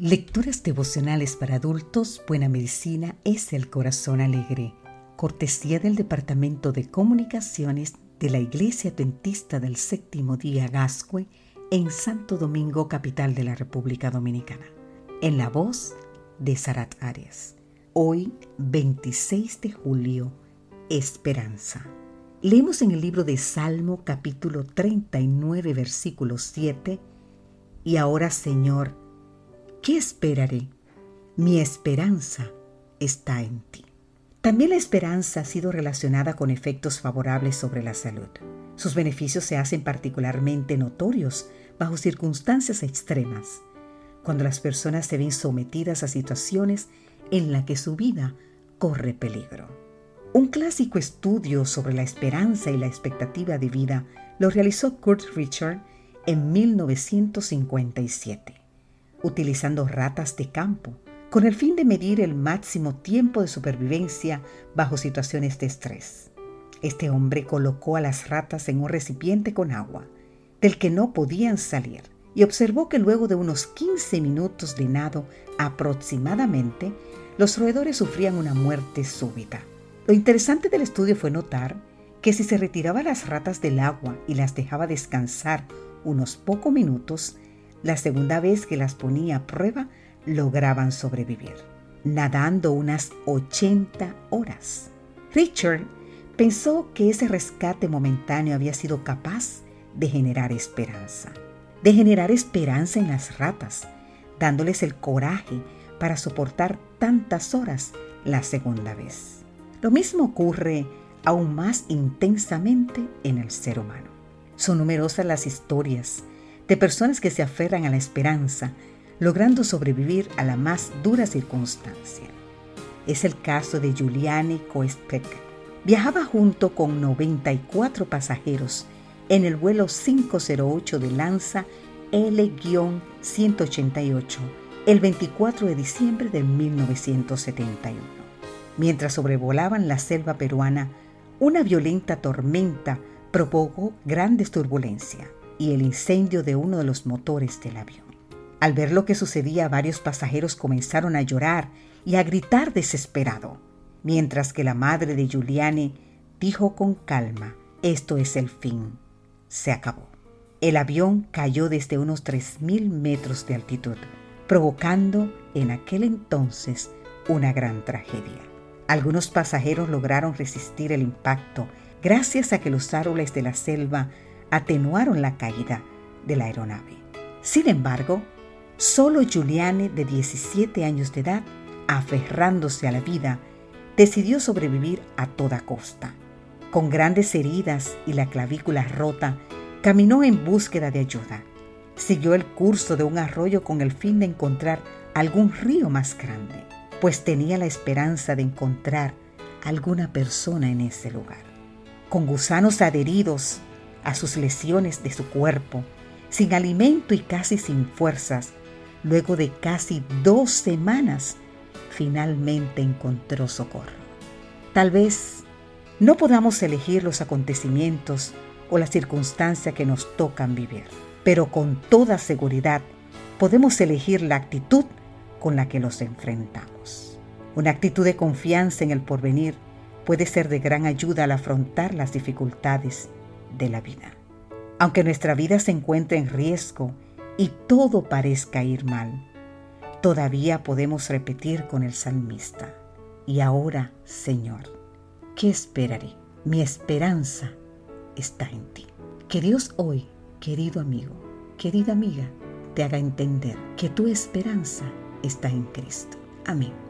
Lecturas devocionales para adultos, Buena Medicina es el Corazón Alegre, cortesía del Departamento de Comunicaciones de la Iglesia Adventista del Séptimo Día Gascue en Santo Domingo, capital de la República Dominicana. En la voz de Sarat Arias. Hoy, 26 de julio, Esperanza. Leemos en el libro de Salmo capítulo 39 versículo 7, Y ahora Señor, ¿qué esperaré? Mi esperanza está en ti. También la esperanza ha sido relacionada con efectos favorables sobre la salud. Sus beneficios se hacen particularmente notorios bajo circunstancias extremas, cuando las personas se ven sometidas a situaciones en las que su vida corre peligro. Un clásico estudio sobre la esperanza y la expectativa de vida lo realizó Kurt Richard en 1957 utilizando ratas de campo, con el fin de medir el máximo tiempo de supervivencia bajo situaciones de estrés. Este hombre colocó a las ratas en un recipiente con agua, del que no podían salir, y observó que luego de unos 15 minutos de nado aproximadamente, los roedores sufrían una muerte súbita. Lo interesante del estudio fue notar que si se retiraba las ratas del agua y las dejaba descansar unos pocos minutos, la segunda vez que las ponía a prueba, lograban sobrevivir, nadando unas 80 horas. Richard pensó que ese rescate momentáneo había sido capaz de generar esperanza, de generar esperanza en las ratas, dándoles el coraje para soportar tantas horas la segunda vez. Lo mismo ocurre aún más intensamente en el ser humano. Son numerosas las historias de personas que se aferran a la esperanza, logrando sobrevivir a la más dura circunstancia. Es el caso de Giuliani Coespec. Viajaba junto con 94 pasajeros en el vuelo 508 de Lanza L-188 el 24 de diciembre de 1971. Mientras sobrevolaban la selva peruana, una violenta tormenta provocó grandes turbulencias y el incendio de uno de los motores del avión. Al ver lo que sucedía, varios pasajeros comenzaron a llorar y a gritar desesperado, mientras que la madre de Giuliani dijo con calma, esto es el fin, se acabó. El avión cayó desde unos 3.000 metros de altitud, provocando en aquel entonces una gran tragedia. Algunos pasajeros lograron resistir el impacto gracias a que los árboles de la selva atenuaron la caída de la aeronave. Sin embargo, solo Giuliani, de 17 años de edad, aferrándose a la vida, decidió sobrevivir a toda costa. Con grandes heridas y la clavícula rota, caminó en búsqueda de ayuda. Siguió el curso de un arroyo con el fin de encontrar algún río más grande, pues tenía la esperanza de encontrar alguna persona en ese lugar. Con gusanos adheridos a sus lesiones de su cuerpo, sin alimento y casi sin fuerzas, luego de casi dos semanas, finalmente encontró socorro. Tal vez no podamos elegir los acontecimientos o las circunstancias que nos tocan vivir, pero con toda seguridad podemos elegir la actitud con la que los enfrentamos. Una actitud de confianza en el porvenir puede ser de gran ayuda al afrontar las dificultades de la vida. Aunque nuestra vida se encuentre en riesgo y todo parezca ir mal, todavía podemos repetir con el salmista, y ahora, Señor, ¿qué esperaré? Mi esperanza está en ti. Que Dios hoy, querido amigo, querida amiga, te haga entender que tu esperanza está en Cristo. Amén.